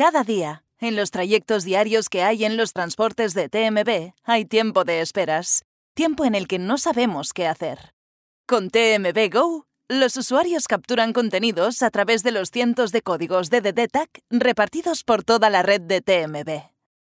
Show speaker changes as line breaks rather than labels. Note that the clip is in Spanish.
Cada día, en los trayectos diarios que hay en los transportes de TMB, hay tiempo de esperas, tiempo en el que no sabemos qué hacer. Con TMB Go, los usuarios capturan contenidos a través de los cientos de códigos de DDTAC repartidos por toda la red de TMB.